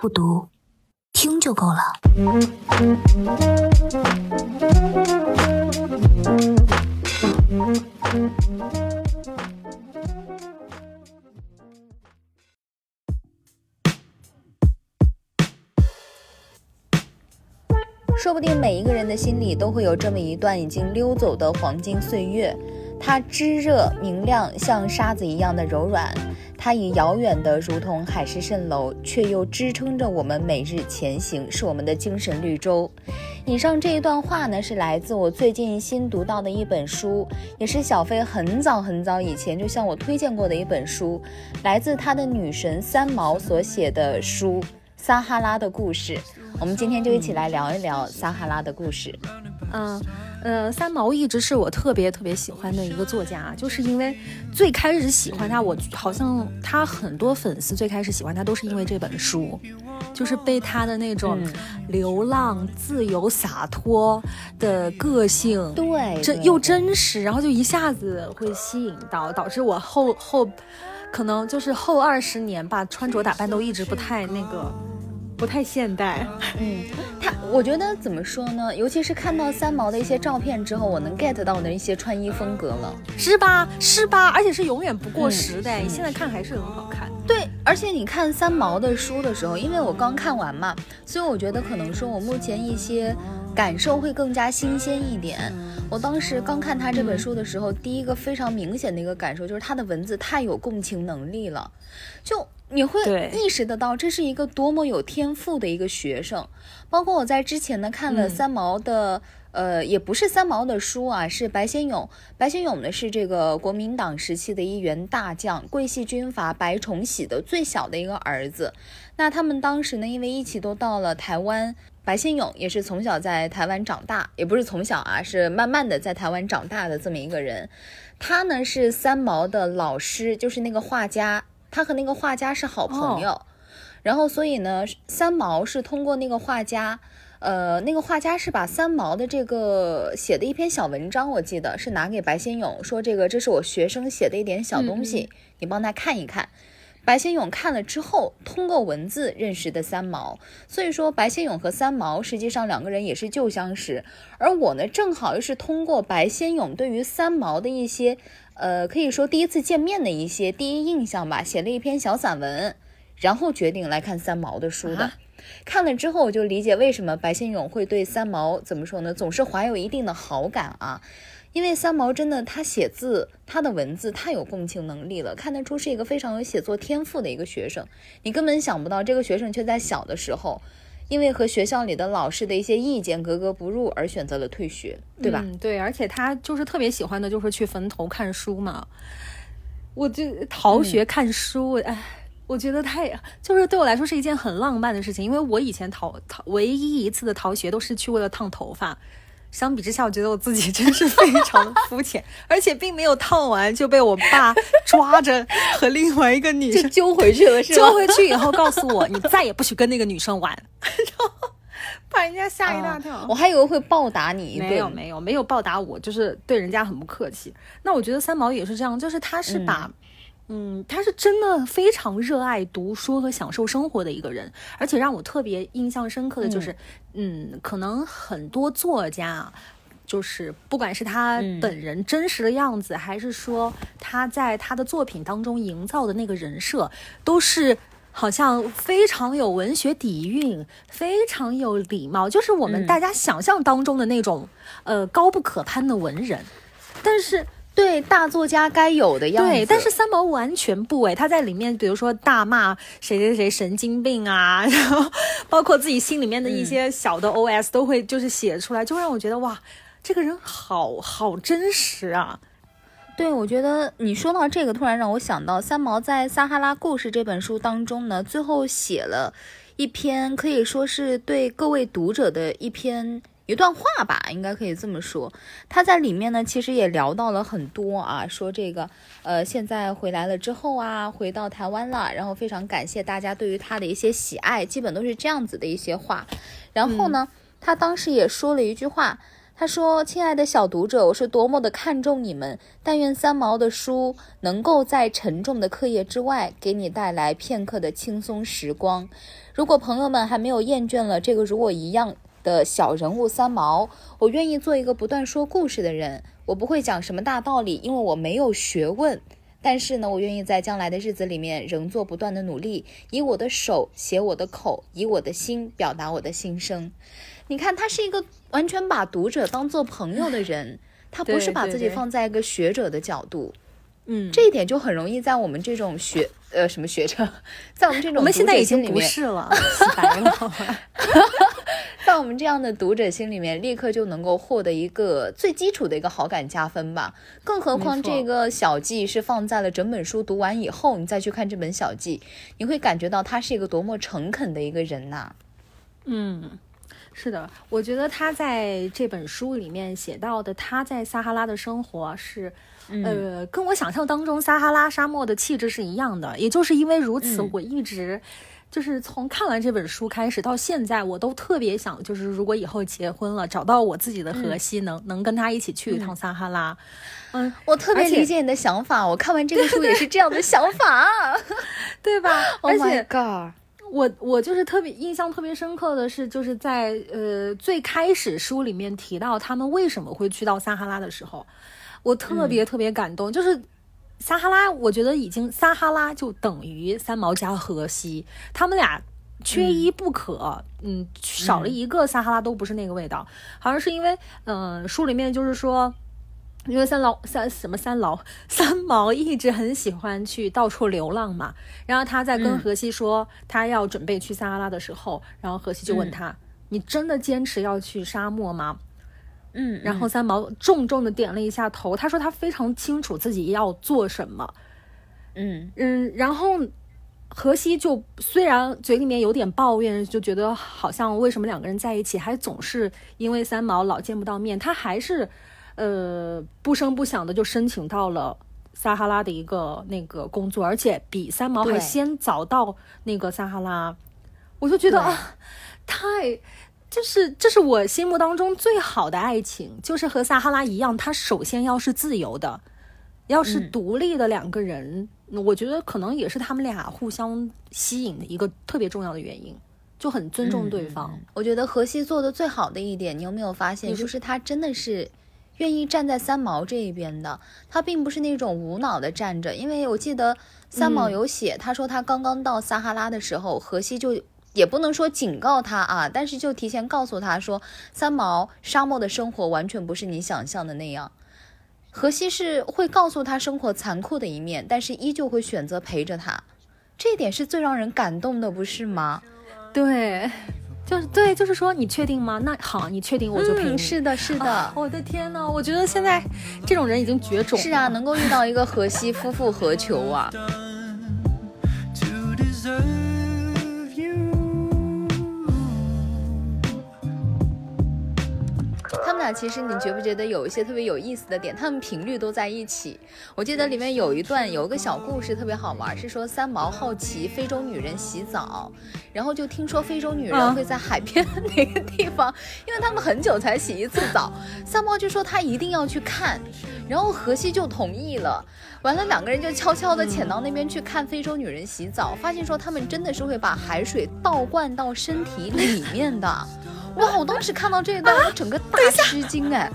不读，听就够了。说不定每一个人的心里都会有这么一段已经溜走的黄金岁月，它炙热明亮，像沙子一样的柔软。它已遥远的如同海市蜃楼，却又支撑着我们每日前行，是我们的精神绿洲。以上这一段话呢，是来自我最近新读到的一本书，也是小飞很早很早以前就向我推荐过的一本书，来自他的女神三毛所写的书《撒哈拉的故事》。我们今天就一起来聊一聊撒哈拉的故事。嗯，呃，三毛一直是我特别特别喜欢的一个作家，就是因为最开始喜欢他，我好像他很多粉丝最开始喜欢他都是因为这本书，就是被他的那种流浪、自由、洒脱的个性，对，真又真实，然后就一下子会吸引到，导致我后后可能就是后二十年吧，穿着打扮都一直不太那个。不太现代，嗯，他我觉得怎么说呢？尤其是看到三毛的一些照片之后，我能 get 到的一些穿衣风格了，是吧？是吧？而且是永远不过时的，你现在看还是很好看。对，而且你看三毛的书的时候，因为我刚看完嘛，所以我觉得可能说我目前一些感受会更加新鲜一点。我当时刚看他这本书的时候，第一个非常明显的一个感受就是他的文字太有共情能力了，就。你会意识得到这是一个多么有天赋的一个学生，包括我在之前呢看了三毛的，呃，也不是三毛的书啊，是白先勇。白先勇呢是这个国民党时期的一员大将，桂系军阀白崇禧的最小的一个儿子。那他们当时呢，因为一起都到了台湾，白先勇也是从小在台湾长大，也不是从小啊，是慢慢的在台湾长大的这么一个人。他呢是三毛的老师，就是那个画家。他和那个画家是好朋友，然后所以呢，三毛是通过那个画家，呃，那个画家是把三毛的这个写的一篇小文章，我记得是拿给白先勇说，这个这是我学生写的一点小东西，你帮他看一看。白先勇看了之后，通过文字认识的三毛，所以说白先勇和三毛实际上两个人也是旧相识，而我呢，正好又是通过白先勇对于三毛的一些。呃，可以说第一次见面的一些第一印象吧，写了一篇小散文，然后决定来看三毛的书的。看了之后，我就理解为什么白先勇会对三毛怎么说呢，总是怀有一定的好感啊。因为三毛真的他写字，他的文字太有共情能力了，看得出是一个非常有写作天赋的一个学生。你根本想不到，这个学生却在小的时候。因为和学校里的老师的一些意见格格不入而选择了退学，对吧？嗯，对，而且他就是特别喜欢的，就是去坟头看书嘛。我就逃学看书，哎，我觉得太就是对我来说是一件很浪漫的事情，因为我以前逃逃唯一一次的逃学都是去为了烫头发。相比之下，我觉得我自己真是非常肤浅，而且并没有烫完就被我爸抓着和另外一个女生揪回去了，是揪回去以后告诉我，你再也不许跟那个女生玩，然后把人家吓一大跳。我还以为会暴打你，没有没有没有暴打我，就是对人家很不客气。那我觉得三毛也是这样，就是他是把。嗯，他是真的非常热爱读书和享受生活的一个人，而且让我特别印象深刻的就是，嗯，可能很多作家，就是不管是他本人真实的样子，还是说他在他的作品当中营造的那个人设，都是好像非常有文学底蕴，非常有礼貌，就是我们大家想象当中的那种呃高不可攀的文人，但是。对大作家该有的样子，对，但是三毛完全不哎，他在里面，比如说大骂谁谁谁神经病啊，然后包括自己心里面的一些小的 OS 都会就是写出来，就让我觉得哇，这个人好好真实啊。对，我觉得你说到这个，突然让我想到三毛在《撒哈拉故事》这本书当中呢，最后写了一篇可以说是对各位读者的一篇。一段话吧，应该可以这么说。他在里面呢，其实也聊到了很多啊，说这个，呃，现在回来了之后啊，回到台湾了，然后非常感谢大家对于他的一些喜爱，基本都是这样子的一些话。然后呢，他当时也说了一句话，他说：“亲爱的小读者，我是多么的看重你们！但愿三毛的书能够在沉重的课业之外，给你带来片刻的轻松时光。如果朋友们还没有厌倦了这个如我一样的小人物三毛，我愿意做一个不断说故事的人。我不会讲什么大道理，因为我没有学问。但是呢，我愿意在将来的日子里面仍做不断的努力，以我的手写我的口，以我的心表达我的心声。”你看，他是一个完全把读者当做朋友的人，他不是把自己放在一个学者的角度，嗯，这一点就很容易在我们这种学呃什么学者，在我们这种我们现在已经不是了，白了，在我们这样的读者心里面，立刻就能够获得一个最基础的一个好感加分吧。更何况这个小记是放在了整本书读完以后，你再去看这本小记，你会感觉到他是一个多么诚恳的一个人呐。嗯。是的，我觉得他在这本书里面写到的他在撒哈拉的生活是，呃，跟我想象当中撒哈拉沙漠的气质是一样的。也就是因为如此，我一直就是从看完这本书开始到现在，我都特别想，就是如果以后结婚了，找到我自己的荷西，能能跟他一起去一趟撒哈拉。嗯，我特别理解你的想法，我看完这个书也是这样的想法，对吧？Oh my god！我我就是特别印象特别深刻的是，就是在呃最开始书里面提到他们为什么会去到撒哈拉的时候，我特别特别感动。就是撒哈拉，我觉得已经撒哈拉就等于三毛加荷西，他们俩缺一不可。嗯，少了一个撒哈拉都不是那个味道。好像是因为嗯书里面就是说。因为三老三什么三老 三毛一直很喜欢去到处流浪嘛，然后他在跟荷西说他要准备去撒哈拉的时候，然后荷西就问他：“你真的坚持要去沙漠吗？”嗯，然后三毛重重的点了一下头，他说他非常清楚自己要做什么。嗯嗯，然后荷西就虽然嘴里面有点抱怨，就觉得好像为什么两个人在一起还总是因为三毛老见不到面，他还是。呃，不声不响的就申请到了撒哈拉的一个那个工作，而且比三毛还先早到那个撒哈拉，我就觉得啊，太就是这是我心目当中最好的爱情，就是和撒哈拉一样，他首先要是自由的，要是独立的两个人，我觉得可能也是他们俩互相吸引的一个特别重要的原因，就很尊重对方。我觉得荷西做的最好的一点，你有没有发现，就是他真的是。愿意站在三毛这一边的，他并不是那种无脑的站着，因为我记得三毛有写，他说他刚刚到撒哈拉的时候，荷西就也不能说警告他啊，但是就提前告诉他说，三毛沙漠的生活完全不是你想象的那样，荷西是会告诉他生活残酷的一面，但是依旧会选择陪着他，这一点是最让人感动的，不是吗？对。就是对，就是说，你确定吗？那好，你确定我就陪你。是的，是的。我的天呐，我觉得现在这种人已经绝种。是啊，能够遇到一个荷西夫妇，何求啊？他们俩其实，你觉不觉得有一些特别有意思的点？他们频率都在一起。我记得里面有一段有一个小故事特别好玩，是说三毛好奇非洲女人洗澡，然后就听说非洲女人会在海边哪个地方，因为他们很久才洗一次澡。三毛就说他一定要去看，然后荷西就同意了。完了，两个人就悄悄地潜到那边去看非洲女人洗澡，发现说他们真的是会把海水倒灌到身体里面的。哇！我当时看到这一段，我整个大吃惊哎！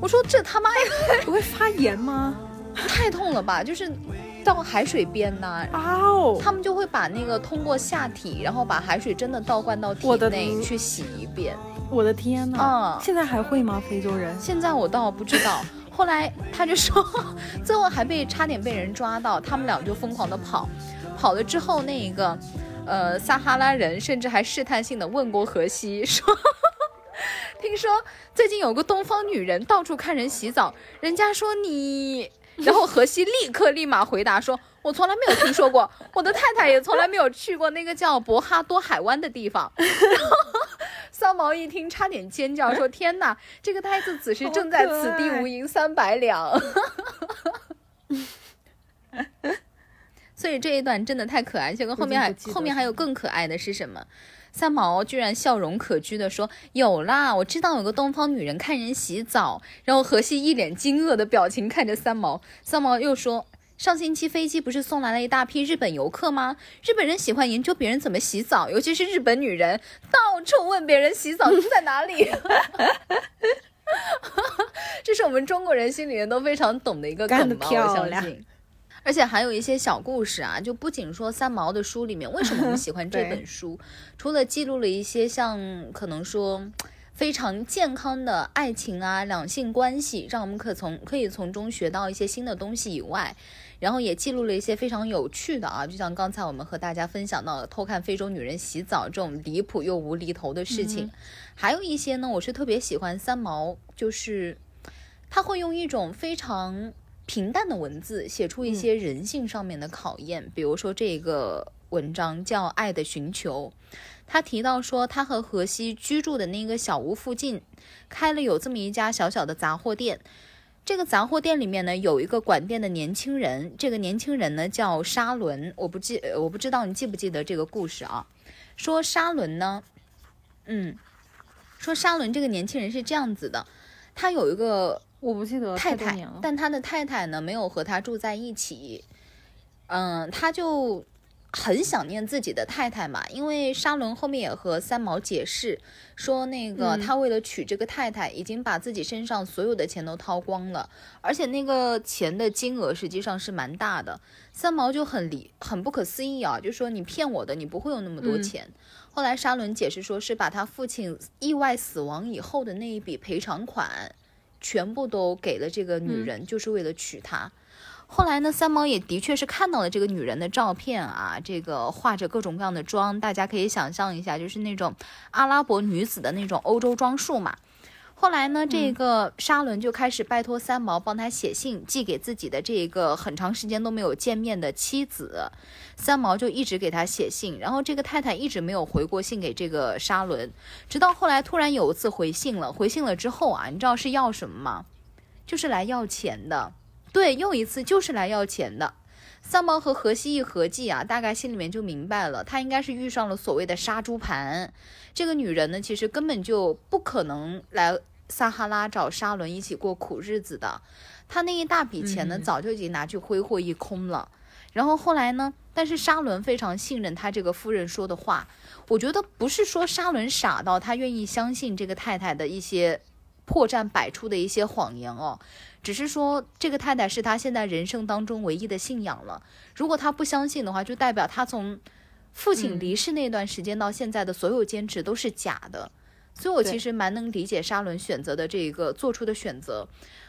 我说这他妈 不会发炎吗？太痛了吧！就是到海水边呐，哦，他们就会把那个通过下体，然后把海水真的倒灌到体内去洗一遍。我的天呐！嗯，现在还会吗？非洲人？现在我倒不知道。后来他就说，最后还被差点被人抓到，他们俩就疯狂的跑，跑了之后那一个。呃，撒哈拉人甚至还试探性的问过荷西 说：“听说最近有个东方女人到处看人洗澡，人家说你……”然后荷西立刻立马回答说：“我从来没有听说过，我的太太也从来没有去过那个叫博哈多海湾的地方。”然后三毛一听，差点尖叫说：“天哪，这个呆子此时正在此地无银三百两。” 所以这一段真的太可爱，结果后面还后面还有更可爱的是什么？三毛居然笑容可掬的说：“有啦，我知道有个东方女人看人洗澡。”然后荷西一脸惊愕的表情看着三毛，三毛又说：“上星期飞机不是送来了一大批日本游客吗？日本人喜欢研究别人怎么洗澡，尤其是日本女人，到处问别人洗澡在哪里。这是我们中国人心里面都非常懂的一个梗吧，我相信。而且还有一些小故事啊，就不仅说三毛的书里面，为什么我们喜欢这本 书？除了记录了一些像可能说非常健康的爱情啊、两性关系，让我们可从可以从中学到一些新的东西以外，然后也记录了一些非常有趣的啊，就像刚才我们和大家分享到的偷看非洲女人洗澡这种离谱又无厘头的事情，还有一些呢，我是特别喜欢三毛，就是他会用一种非常。平淡的文字写出一些人性上面的考验，比如说这个文章叫《爱的寻求》，他提到说他和荷西居住的那个小屋附近开了有这么一家小小的杂货店，这个杂货店里面呢有一个管店的年轻人，这个年轻人呢叫沙伦，我不记我不知道你记不记得这个故事啊？说沙伦呢，嗯，说沙伦这个年轻人是这样子的，他有一个。我不记得太太，但他的太太呢没有和他住在一起，嗯，他就很想念自己的太太嘛。因为沙伦后面也和三毛解释说，那个他为了娶这个太太，已经把自己身上所有的钱都掏光了，而且那个钱的金额实际上是蛮大的。三毛就很离很不可思议啊，就说你骗我的，你不会有那么多钱。后来沙伦解释说是把他父亲意外死亡以后的那一笔赔偿款。全部都给了这个女人，就是为了娶她。后来呢，三毛也的确是看到了这个女人的照片啊，这个化着各种各样的妆，大家可以想象一下，就是那种阿拉伯女子的那种欧洲装束嘛。后来呢，这个沙伦就开始拜托三毛帮他写信，寄给自己的这个很长时间都没有见面的妻子。三毛就一直给他写信，然后这个太太一直没有回过信给这个沙伦，直到后来突然有一次回信了。回信了之后啊，你知道是要什么吗？就是来要钱的。对，又一次就是来要钱的。三毛和荷西一合计啊，大概心里面就明白了，他应该是遇上了所谓的杀猪盘。这个女人呢，其实根本就不可能来。撒哈拉找沙伦一起过苦日子的，他那一大笔钱呢，早就已经拿去挥霍一空了。然后后来呢，但是沙伦非常信任他这个夫人说的话。我觉得不是说沙伦傻到他愿意相信这个太太的一些破绽百出的一些谎言哦，只是说这个太太是他现在人生当中唯一的信仰了。如果他不相信的话，就代表他从父亲离世那段时间到现在的所有坚持都是假的。所以，我其实蛮能理解沙伦选择的这一个做出的选择。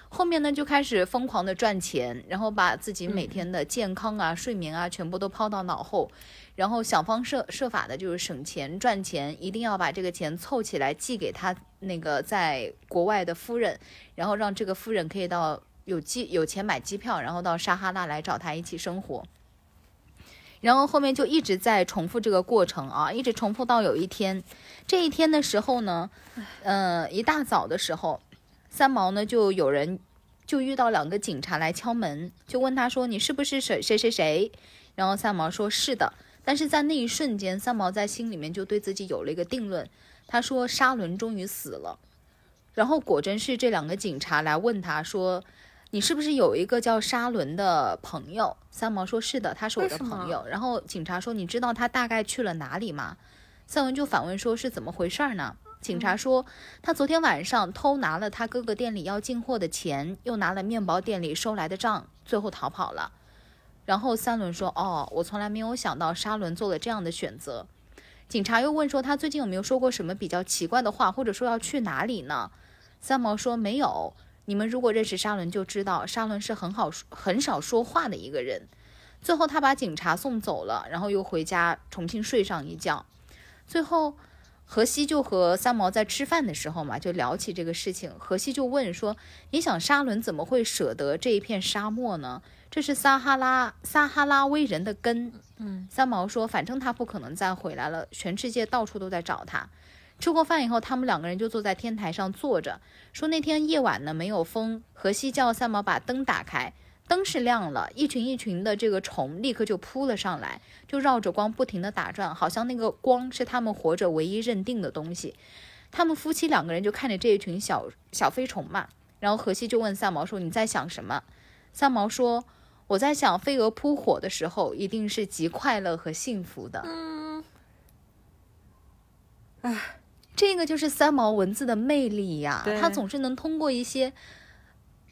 后面呢，就开始疯狂的赚钱，然后把自己每天的健康啊、睡眠啊，全部都抛到脑后，然后想方设设法的，就是省钱赚钱，一定要把这个钱凑起来寄给他那个在国外的夫人，然后让这个夫人可以到有机有钱买机票，然后到撒哈拉来找他一起生活。然后后面就一直在重复这个过程啊，一直重复到有一天，这一天的时候呢，呃，一大早的时候，三毛呢就有人就遇到两个警察来敲门，就问他说：“你是不是谁谁谁谁？”然后三毛说：“是的。”但是在那一瞬间，三毛在心里面就对自己有了一个定论，他说：“沙伦终于死了。”然后果真是这两个警察来问他说。你是不是有一个叫沙伦的朋友？三毛说是的，他是我的朋友。然后警察说：“你知道他大概去了哪里吗？”三文就反问说：“是怎么回事呢？”警察说：“他昨天晚上偷拿了他哥哥店里要进货的钱，又拿了面包店里收来的账，最后逃跑了。”然后三轮说：“哦，我从来没有想到沙伦做了这样的选择。”警察又问说：“他最近有没有说过什么比较奇怪的话，或者说要去哪里呢？”三毛说：“没有。”你们如果认识沙伦，就知道沙伦是很好很少说话的一个人。最后，他把警察送走了，然后又回家重新睡上一觉。最后，荷西就和三毛在吃饭的时候嘛，就聊起这个事情。荷西就问说：“你想沙伦怎么会舍得这一片沙漠呢？这是撒哈拉撒哈拉威人的根。”嗯，三毛说：“反正他不可能再回来了，全世界到处都在找他。”吃过饭以后，他们两个人就坐在天台上坐着，说那天夜晚呢没有风。荷西叫三毛把灯打开，灯是亮了，一群一群的这个虫立刻就扑了上来，就绕着光不停的打转，好像那个光是他们活着唯一认定的东西。他们夫妻两个人就看着这一群小小飞虫嘛，然后荷西就问三毛说：“你在想什么？”三毛说：“我在想，飞蛾扑火的时候一定是极快乐和幸福的。”嗯，唉，这个就是三毛文字的魅力呀，对他总是能通过一些。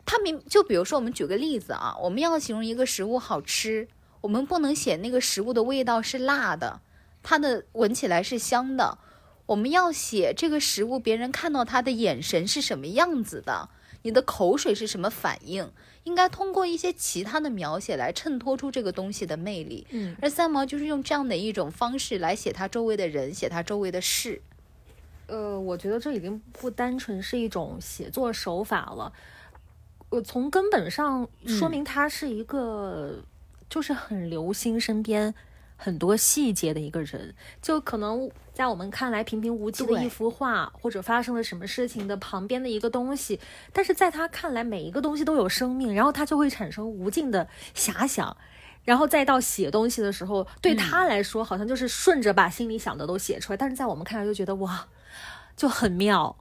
他明就比如说，我们举个例子啊，我们要形容一个食物好吃，我们不能写那个食物的味道是辣的，它的闻起来是香的，我们要写这个食物别人看到它的眼神是什么样子的，你的口水是什么反应，应该通过一些其他的描写来衬托出这个东西的魅力。嗯，而三毛就是用这样的一种方式来写他周围的人，写他周围的事。呃，我觉得这已经不单纯是一种写作手法了。我从根本上说明他是一个，就是很留心身边很多细节的一个人。就可能在我们看来平平无奇的一幅画，或者发生了什么事情的旁边的一个东西，但是在他看来，每一个东西都有生命，然后他就会产生无尽的遐想。然后再到写东西的时候，对他来说好像就是顺着把心里想的都写出来，但是在我们看来就觉得哇，就很妙。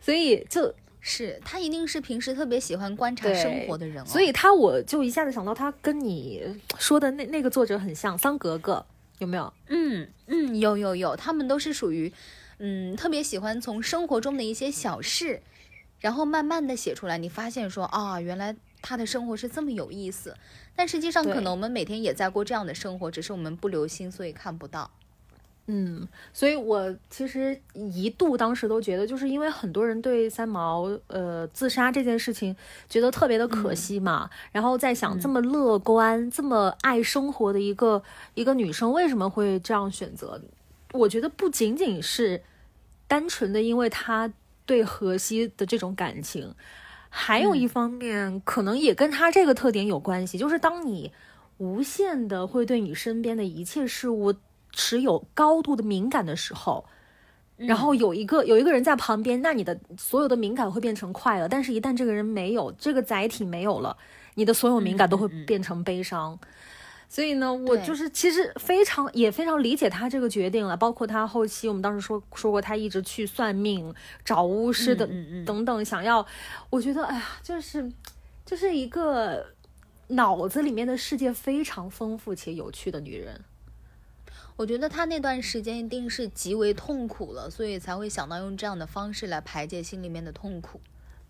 所以就是他一定是平时特别喜欢观察生活的人、哦，所以他我就一下子想到他跟你说的那那个作者很像，桑格格有没有？嗯嗯，有有有，他们都是属于嗯特别喜欢从生活中的一些小事，然后慢慢的写出来，你发现说啊，原来他的生活是这么有意思，但实际上可能我们每天也在过这样的生活，只是我们不留心，所以看不到。嗯，所以我其实一度当时都觉得，就是因为很多人对三毛呃自杀这件事情觉得特别的可惜嘛，然后在想这么乐观、这么爱生活的一个一个女生为什么会这样选择？我觉得不仅仅是单纯的因为她对荷西的这种感情，还有一方面、可能也跟她这个特点有关系，就是当你无限的会对你身边的一切事物持有高度的敏感的时候，然后有一个有一个人在旁边，那你的所有的敏感会变成快乐，但是一旦这个人没有，这个载体没有了，你的所有敏感都会变成悲伤。所以呢，我就是其实非常也非常理解他这个决定了，包括他后期我们当时说说过，他一直去算命、找巫师的、嗯嗯嗯等等，想要，我觉得哎呀，就是就是一个脑子里面的世界非常丰富且有趣的女人。我觉得他那段时间一定是极为痛苦了，所以才会想到用这样的方式来排解心里面的痛苦。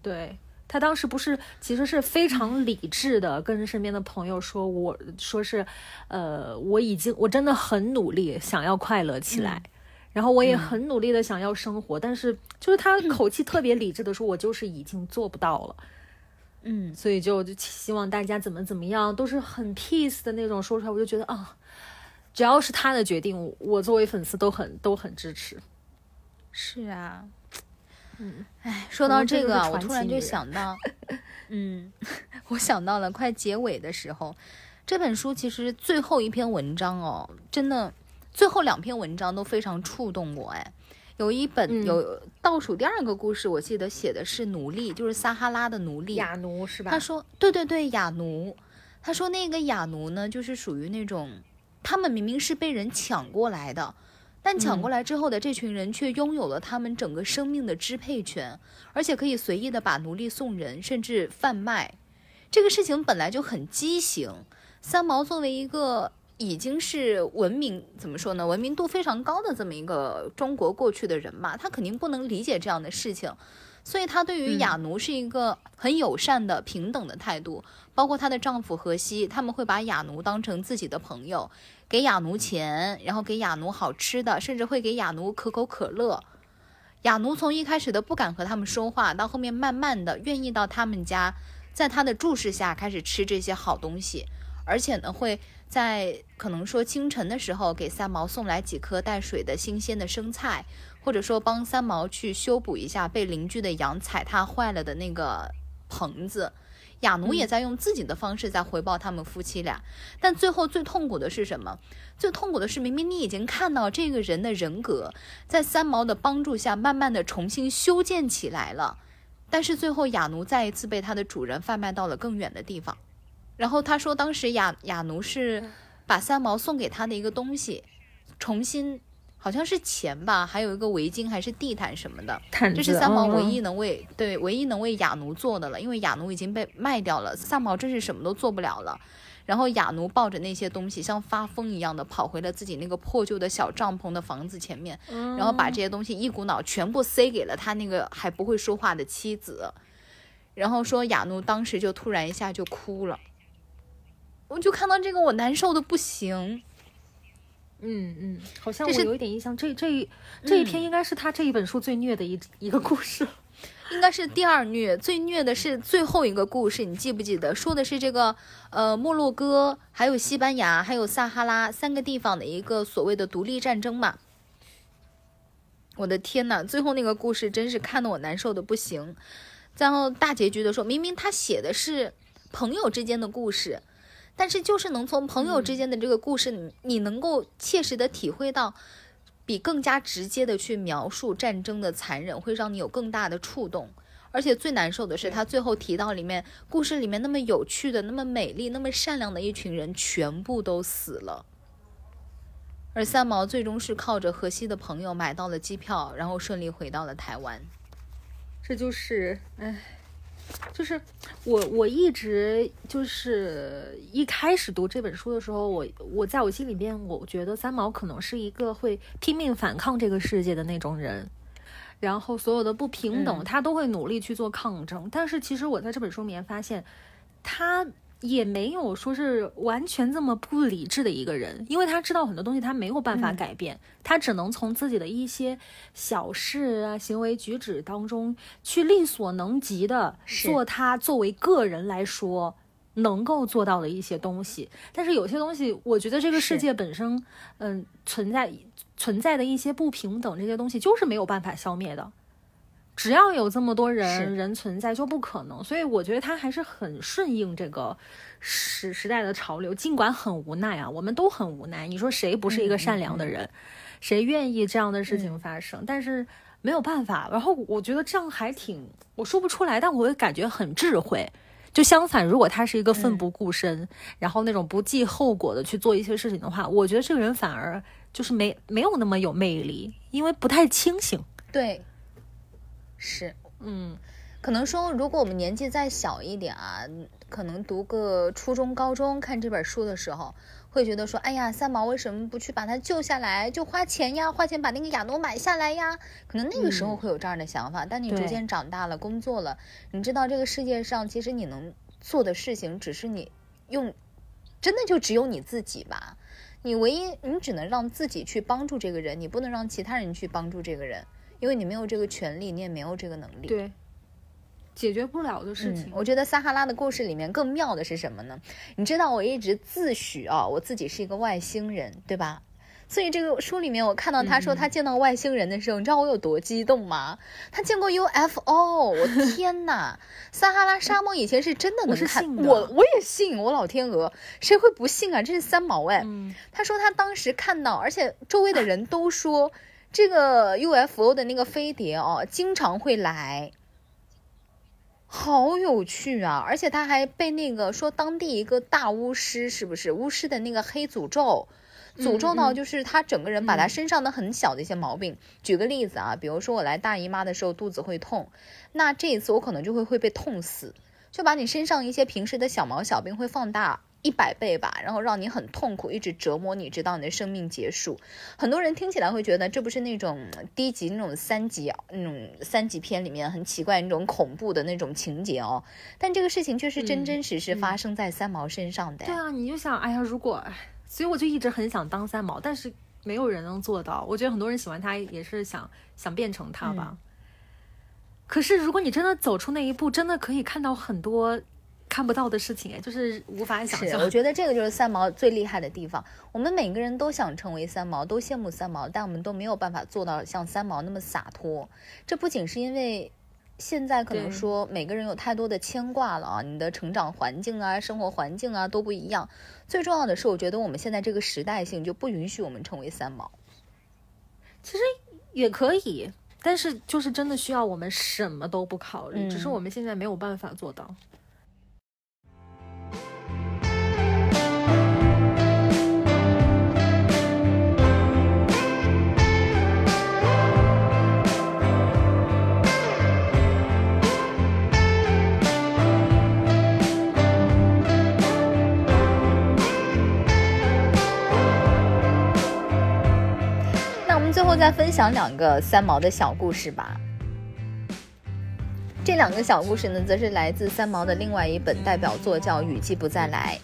对他当时不是，其实是非常理智的跟身边的朋友说，我说是，呃，我已经我真的很努力想要快乐起来，然后我也很努力的想要生活，但是就是他口气特别理智的说，我就是已经做不到了，嗯，所以就就希望大家怎么怎么样，都是很 peace 的那种说出来，我就觉得啊，只要是他的决定，我作为粉丝都很都很支持。是啊，嗯，哎，说到这个我突然就想到，嗯，我想到了快结尾的时候，这本书其实最后一篇文章哦，真的最后两篇文章都非常触动我。哎，有一本、嗯有倒数第二个故事，我记得写的是奴隶，就是撒哈拉的奴隶。哑奴是吧？他说：“对对对，雅奴。他说那个雅奴呢，就是属于那种，他们明明是被人抢过来的，但抢过来之后的这群人却拥有了他们整个生命的支配权，而且可以随意的把奴隶送人，甚至贩卖。这个事情本来就很畸形。三毛作为一个已经是文明怎么说呢，文明度非常高的这么一个中国过去的人嘛，他肯定不能理解这样的事情。”所以她对于哑奴是一个很友善的、平等的态度，包括她的丈夫荷西，他们会把哑奴当成自己的朋友，给哑奴钱，然后给哑奴好吃的，甚至会给哑奴可口可乐。哑奴从一开始的不敢和他们说话，到后面慢慢的愿意到他们家，在他的注视下开始吃这些好东西，而且呢会在可能说清晨的时候给三毛送来几颗带水的新鲜的生菜。或者说帮三毛去修补一下被邻居的羊踩踏坏了的那个棚子，哑奴也在用自己的方式在回报他们夫妻俩。但最后最痛苦的是什么？最痛苦的是，明明你已经看到这个人的人格在三毛的帮助下慢慢的重新修建起来了，但是最后雅奴再一次被他的主人贩卖到了更远的地方。然后他说，当时雅雅奴是把三毛送给他的一个东西，重新好像是钱吧，还有一个围巾还是地毯什么的，毯这是三毛嗯唯一能为、对唯一能为雅奴做的了，因为雅奴已经被卖掉了，三毛真是什么都做不了了。然后雅奴抱着那些东西，像发疯一样的跑回了自己那个破旧的小帐篷的房子前面，然后把这些东西一股脑全部塞给了他那个还不会说话的妻子，然后说雅奴当时就突然一下就哭了，我就看到这个我难受的不行。嗯嗯，好像我有一点印象，这这一这一篇应该是他这一本书最虐的一一个故事。应该是第二虐，最虐的是最后一个故事，你记不记得？说的是这个呃摩洛哥、还有西班牙、还有撒哈拉三个地方的一个所谓的独立战争嘛。我的天呐，最后那个故事真是看得我难受的不行。然后大结局的时候，明明他写的是朋友之间的故事，但是就是能从朋友之间的这个故事，你你能够切实的体会到。比更加直接的去描述战争的残忍，会让你有更大的触动。而且最难受的是，他最后提到里面故事里面那么有趣的、那么美丽、那么善良的一群人，全部都死了。而三毛最终是靠着荷西的朋友买到了机票，然后顺利回到了台湾。这就是，哎，就是我我一直就是一开始读这本书的时候，我我在我心里边，我觉得三毛可能是一个会拼命反抗这个世界的那种人，然后所有的不平等，嗯他都会努力去做抗争。但是其实我在这本书里面发现，他。也没有说是完全这么不理智的一个人，因为他知道很多东西他没有办法嗯改变，他只能从自己的一些小事啊、行为举止当中去力所能及的是做他作为个人来说能够做到的一些东西。但是有些东西，我觉得这个世界本身，嗯，存在存在的一些不平等，这些东西就是没有办法消灭的。只要有这么多人人存在，就不可能。所以我觉得他还是很顺应这个时时代的潮流，尽管很无奈啊，我们都很无奈。你说谁不是一个善良的人？谁愿意这样的事情发生？但是没有办法。然后我觉得这样还挺，我说不出来，但我会感觉很智慧。就相反，如果他是一个奋不顾身，然后那种不计后果的去做一些事情的话，我觉得这个人反而就是没没有那么有魅力，因为不太清醒。对，是，嗯，可能说，如果我们年纪再小一点啊，可能读个初中、高中看这本书的时候，会觉得说，哎呀，三毛为什么不去把他救下来？就花钱呀，花钱把那个亚诺买下来呀。可能那个时候会有这样的想法，但你逐渐长大了，工作了，你知道这个世界上其实你能做的事情，只是你用，真的就只有你自己吧。你唯一，你只能让自己去帮助这个人，你不能让其他人去帮助这个人，因为你没有这个权利，你也没有这个能力。对，解决不了的事情。嗯。我觉得撒哈拉的故事里面更妙的是什么呢？你知道我一直自诩啊，我自己是一个外星人，对吧？所以这个书里面我看到他说他见到外星人的时候，你知道我有多激动吗？他见过 UFO，我 天哪！撒哈拉沙漠以前是真的能看，我我也信，我老天鹅，谁会不信啊？这是三毛哎。嗯，他说他当时看到，而且周围的人都说，这个 UFO 的那个飞碟哦，经常会来，好有趣啊！而且他还被那个说当地一个大巫师，是不是巫师的那个黑诅咒？诅咒到嗯就是他整个人把他嗯身上的很小的一些毛病。举个例子啊，比如说我来大姨妈的时候肚子会痛，那这一次我可能就会会被痛死，就把你身上一些平时的小毛小病会放大一百倍吧，然后让你很痛苦，一直折磨你，直到你的生命结束。很多人听起来会觉得这不是那种低级那种三级那种三级片里面很奇怪那种恐怖的那种情节哦，但这个事情却是真嗯真实实发生在三毛身上的。对啊，你就想，哎呀，如果，哎，所以我就一直很想当三毛，但是没有人能做到。我觉得很多人喜欢他，也是想想变成他吧。嗯可是如果你真的走出那一步，真的可以看到很多看不到的事情，哎，就是无法想，象。我觉得这个就是三毛最厉害的地方。我们每个人都想成为三毛，都羡慕三毛，但我们都没有办法做到像三毛那么洒脱。这不仅是因为现在可能说每个人有太多的牵挂了啊，你的成长环境啊、生活环境啊都不一样。最重要的是，我觉得我们现在这个时代性就不允许我们成为三毛。其实也可以，但是就是真的需要我们什么都不考虑，嗯只是我们现在没有办法做到。最后再分享两个三毛的小故事吧。这两个小故事呢，则是来自三毛的另外一本代表作，叫《雨季不再来》，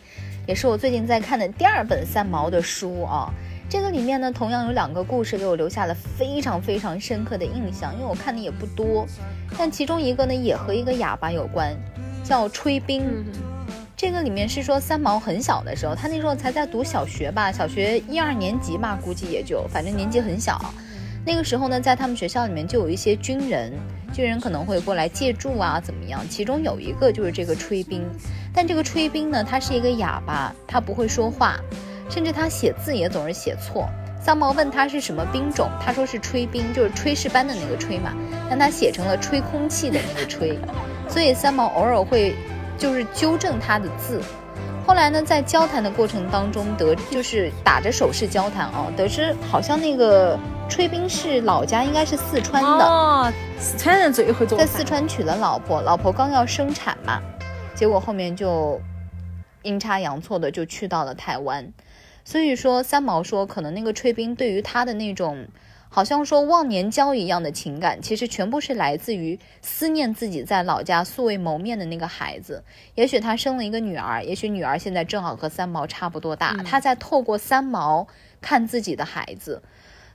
也是我最近在看的第二本三毛的书啊。这个里面呢，同样有两个故事给我留下了非常非常深刻的印象，因为我看的也不多，但其中一个呢，也和一个哑巴有关，叫吹冰。这个里面是说三毛很小的时候，他那时候才在读小学吧，小学一二年级吧，估计也就，反正年纪很小。那个时候呢，在他们学校里面就有一些军人，军人可能会过来借住啊，怎么样？其中有一个就是这个吹冰，但这个吹冰呢，他是一个哑巴，他不会说话，甚至他写字也总是写错。三毛问他是什么兵种，他说是吹冰，就是炊事班的那个吹嘛，但他写成了吹空气的那个吹，所以三毛偶尔会就是纠正他的字。后来呢，在交谈的过程当中得就是打着手势交谈哦，得知好像那个炊兵是老家应该是四川的，哦，四川人最会做在四川娶了老婆，老婆刚要生产嘛，结果后面就阴差阳错的就去到了台湾。所以说，三毛说，可能那个炊兵对于他的那种，好像说忘年交一样的情感，其实全部是来自于思念自己在老家素未谋面的那个孩子。也许他生了一个女儿，也许女儿现在正好和三毛差不多大，他在透过三毛看自己的孩子。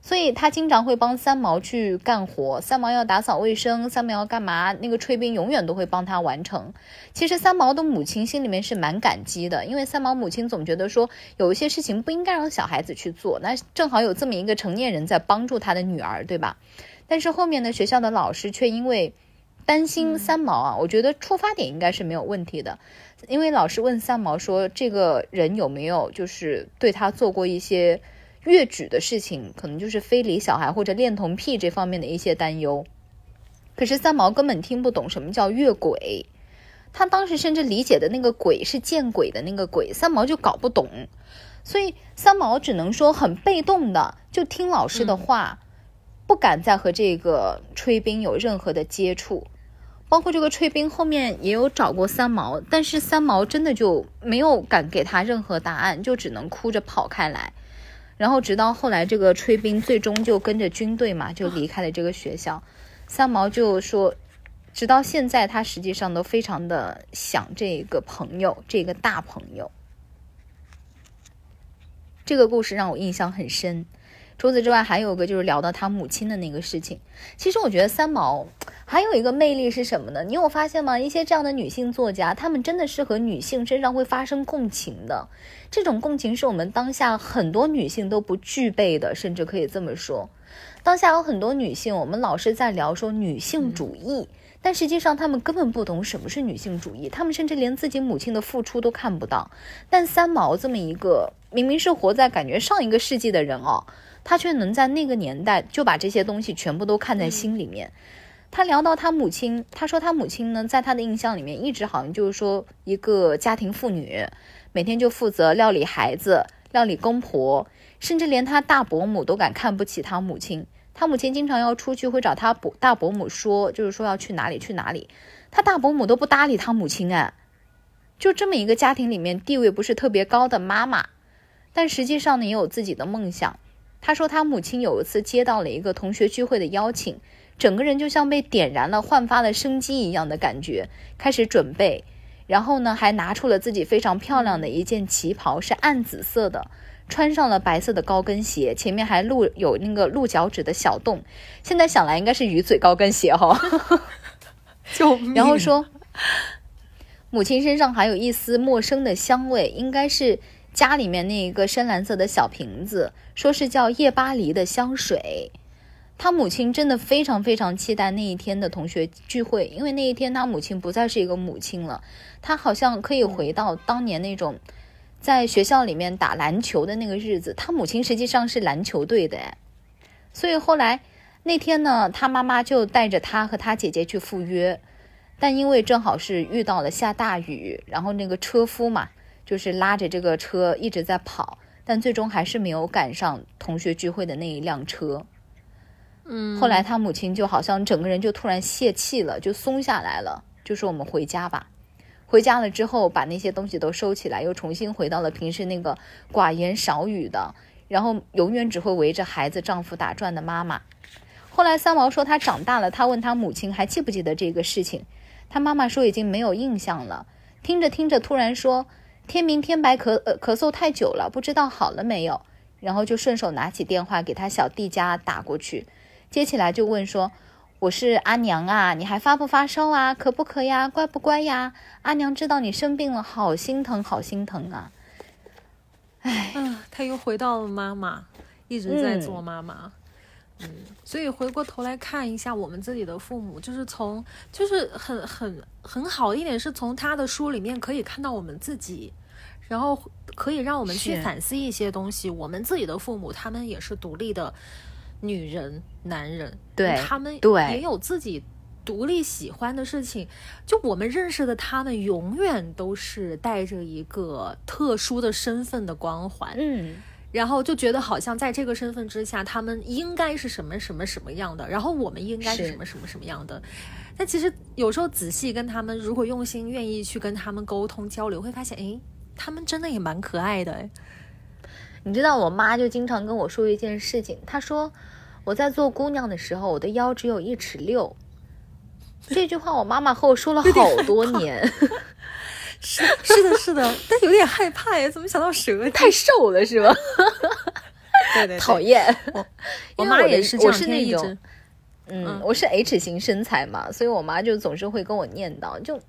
所以他经常会帮三毛去干活，三毛要打扫卫生，三毛要干嘛，那个吹冰永远都会帮他完成。其实三毛的母亲心里面是蛮感激的，因为三毛母亲总觉得说有一些事情不应该让小孩子去做，那正好有这么一个成年人在帮助他的女儿，对吧？但是后面呢，学校的老师却因为担心三毛啊，我觉得出发点应该是没有问题的，因为老师问三毛说，这个人有没有就是对他做过一些。越矩的事情，可能就是非礼小孩或者恋童癖这方面的一些担忧。可是三毛根本听不懂什么叫越轨，他当时甚至理解的那个“鬼”是见鬼的那个“鬼”，三毛就搞不懂，所以三毛只能说很被动的就听老师的话，不敢再和这个吹冰有任何的接触。包括这个吹冰后面也有找过三毛，但是三毛真的就没有敢给他任何答案，就只能哭着跑开来。然后直到后来，这个吹冰最终就跟着军队嘛，就离开了这个学校。三毛就说，直到现在，他实际上都非常的想这个朋友，这个大朋友。这个故事让我印象很深。除此之外，还有一个就是聊到他母亲的那个事情。其实我觉得三毛还有一个魅力是什么呢？你有发现吗？一些这样的女性作家，她们真的是和女性身上会发生共情的。这种共情是我们当下很多女性都不具备的，甚至可以这么说。当下有很多女性，我们老是在聊说女性主义，但实际上她们根本不懂什么是女性主义，她们甚至连自己母亲的付出都看不到。但三毛这么一个明明是活在感觉上一个世纪的人哦。他却能在那个年代就把这些东西全部都看在心里面。他聊到他母亲，他说他母亲呢，在他的印象里面一直好像就是说一个家庭妇女，每天就负责料理孩子、料理公婆，甚至连他大伯母都敢看不起他母亲。他母亲经常要出去，会找他伯大伯母说，就是说要去哪里去哪里，他大伯母都不搭理他母亲哎。就这么一个家庭里面地位不是特别高的妈妈，但实际上呢也有自己的梦想。他说，他母亲有一次接到了一个同学聚会的邀请，整个人就像被点燃了、焕发了生机一样的感觉，开始准备。然后呢，还拿出了自己非常漂亮的一件旗袍，是暗紫色的，穿上了白色的高跟鞋，前面还露有那个露脚趾的小洞。现在想来，应该是鱼嘴高跟鞋哈。救命！然后说，母亲身上还有一丝陌生的香味，应该是。家里面那一个深蓝色的小瓶子，说是叫夜巴黎的香水。他母亲真的非常非常期待那一天的同学聚会，因为那一天他母亲不再是一个母亲了，他好像可以回到当年那种在学校里面打篮球的那个日子。他母亲实际上是篮球队的，哎，所以后来那天呢，他妈妈就带着他和他姐姐去赴约，但因为正好是遇到了下大雨，然后那个车夫嘛，就是拉着这个车一直在跑，但最终还是没有赶上同学聚会的那一辆车。嗯，后来他母亲就好像整个人就突然泄气了，就松下来了，就说我们回家吧。回家了之后，把那些东西都收起来，又重新回到了平时那个寡言少语的，然后永远只会围着孩子、丈夫打转的妈妈。后来三毛说他长大了，他问他母亲还记不记得这个事情，他妈妈说已经没有印象了。听着听着，突然说天明天白咳呃咳嗽太久了，不知道好了没有，然后就顺手拿起电话给他小弟家打过去。接起来就问说：“我是阿娘啊，你还发不发烧啊？咳不咳呀？乖不乖呀？阿娘知道你生病了，好心疼，好心疼啊！”哎，嗯，他又回到了妈妈，一直在做妈妈。嗯，所以回过头来看一下我们自己的父母，就是从，就是很很很好一点，是从他的书里面可以看到我们自己，然后可以让我们去反思一些东西。我们自己的父母，他们也是独立的。女人、男人，对他们对也有自己独立喜欢的事情。就我们认识的他们，永远都是带着一个特殊的身份的光环。嗯，然后就觉得好像在这个身份之下，他们应该是什么什么什么样的，然后我们应该是什么什么什么样的。但其实有时候仔细跟他们，如果用心愿意去跟他们沟通交流，会发现，哎，他们真的也蛮可爱的，哎。你知道我妈就经常跟我说一件事情，她说我在做姑娘的时候，我的腰只有一尺六。这句话我妈妈和我说了好多年。是是的，是的，但有点害怕呀，怎么想到蛇？太瘦了是吧？对对，讨厌。我妈也是，我是那种，嗯，我是 H 型身材嘛，所以我妈就总是会跟我念叨，就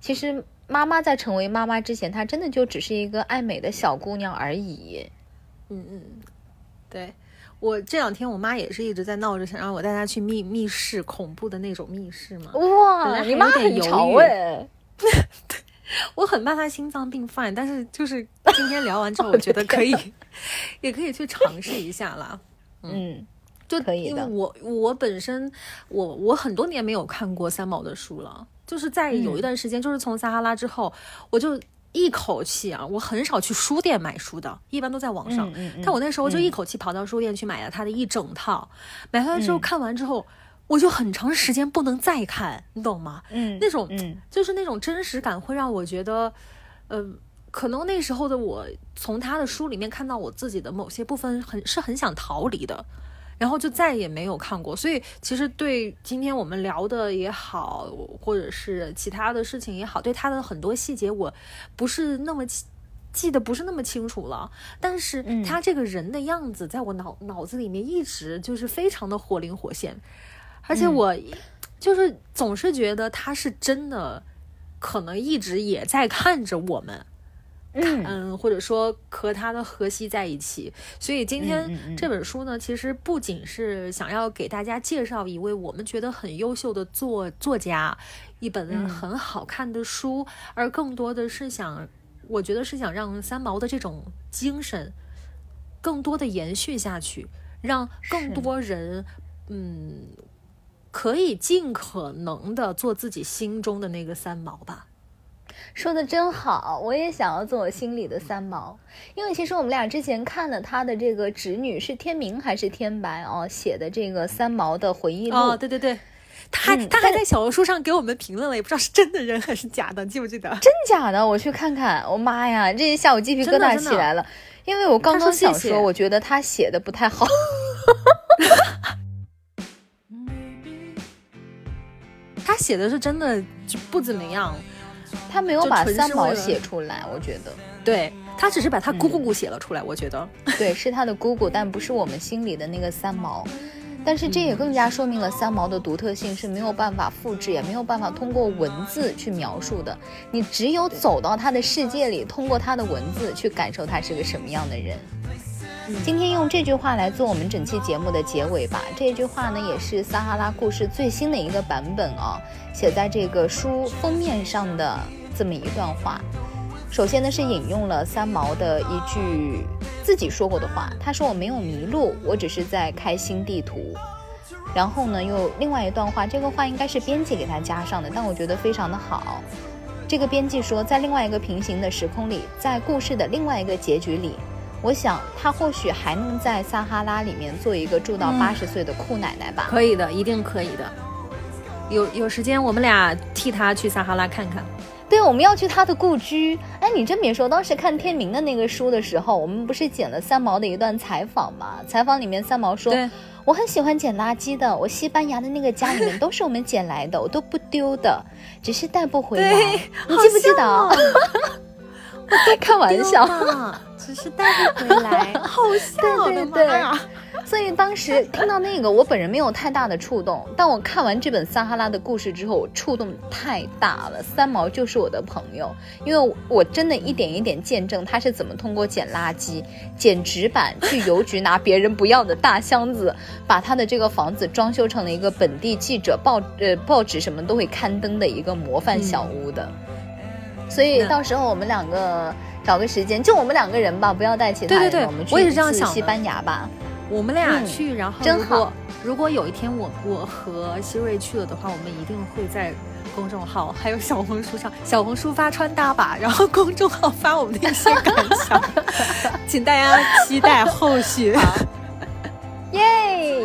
其实。妈妈在成为妈妈之前，她真的就只是一个爱美的小姑娘而已。嗯嗯，对我这两天，我妈也是一直在闹着想让我带她去密密室，恐怖的那种密室嘛。哇，你妈很潮哎！对，我很怕她心脏病犯，但是就是今天聊完之后，我觉得 可以，也可以去尝试一下啦。嗯，就可以因为我我本身我我很多年没有看过三毛的书了。就是在有一段时间，就是从撒哈拉之后，我就一口气啊，我很少去书店买书的，一般都在网上。但我那时候就一口气跑到书店去买了他的一整套，买回来之后看完之后，我就很长时间不能再看，你懂吗？嗯，那种就是那种真实感会让我觉得，呃，可能那时候的我从他的书里面看到我自己的某些部分，很是很想逃离的。然后就再也没有看过，所以其实对今天我们聊的也好，或者是其他的事情也好，对他的很多细节我不是那么记得不是那么清楚了。但是他这个人的样子，在我脑脑子里面一直就是非常的活灵活现，而且我就是总是觉得他是真的，可能一直也在看着我们。嗯，或者说和他的荷西在一起，所以今天这本书呢，其实不仅是想要给大家介绍一位我们觉得很优秀的作作家，一本很好看的书，而更多的是想，我觉得是想让三毛的这种精神更多的延续下去，让更多人嗯可以尽可能的做自己心中的那个三毛吧。说的真好，我也想要做我心里的三毛，因为其实我们俩之前看了他的这个侄女是天明还是天白哦写的这个三毛的回忆录，哦对对对，他他还在小红书上给我们评论了，也不知道是真的人还是假的，记不记得？真假的？我去看看，我妈呀，这一下午鸡皮疙瘩起来了，因为我刚刚想说，我觉得他写的不太好，他写的是真的就不怎么样。他没有把三毛写出来，我觉得，对他只是把他姑姑写了出来，我觉得，对，是他的姑姑，但不是我们心里的那个三毛。但是这也更加说明了三毛的独特性是没有办法复制，也没有办法通过文字去描述的。你只有走到他的世界里，通过他的文字去感受他是个什么样的人。今天用这句话来做我们整期节目的结尾吧。这句话呢，也是撒哈拉故事最新的一个版本啊，写在这个书封面上的。这么一段话，首先呢是引用了三毛的一句自己说过的话，他说：“我没有迷路，我只是在开新地图。”然后呢又另外一段话，这个话应该是编辑给他加上的，但我觉得非常的好。这个编辑说，在另外一个平行的时空里，在故事的另外一个结局里，我想他或许还能在撒哈拉里面做一个住到八十岁的酷奶奶吧。可以的，一定可以的。有有时间，我们俩替他去撒哈拉看看。对，我们要去他的故居。哎，你真别说，当时看天明的那个书的时候，我们不是剪了三毛的一段采访吗？采访里面三毛说，我很喜欢捡垃圾的，我西班牙的那个家里面都是我们捡来的，我都不丢的，只是带不回来。你记不记得？我在开玩笑，只是带不回来，好笑的妈呀！所以当时听到那个，我本人没有太大的触动。但我看完这本撒哈拉的故事之后，我触动太大了。三毛就是我的朋友，因为我真的一点一点见证他是怎么通过捡垃圾、捡纸板，去邮局拿别人不要的大箱子，把他的这个房子装修成了一个本地记者、报呃报纸什么都会刊登的一个模范小屋的。所以到时候我们两个找个时间，就我们两个人吧，不要带其他人。对对对，我们我也是这样想。西班牙吧。我们俩去，然后如果如果有一天我我和希瑞去了的话，我们一定会在公众号还有小红书上，小红书发穿搭吧，然后公众号发我们的一些感想，请大家期待后续。耶，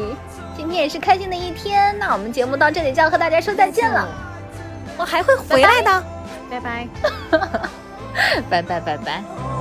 今天也是开心的一天，那我们节目到这里就要和大家说再见了，我还会回来的，拜拜，拜拜拜拜。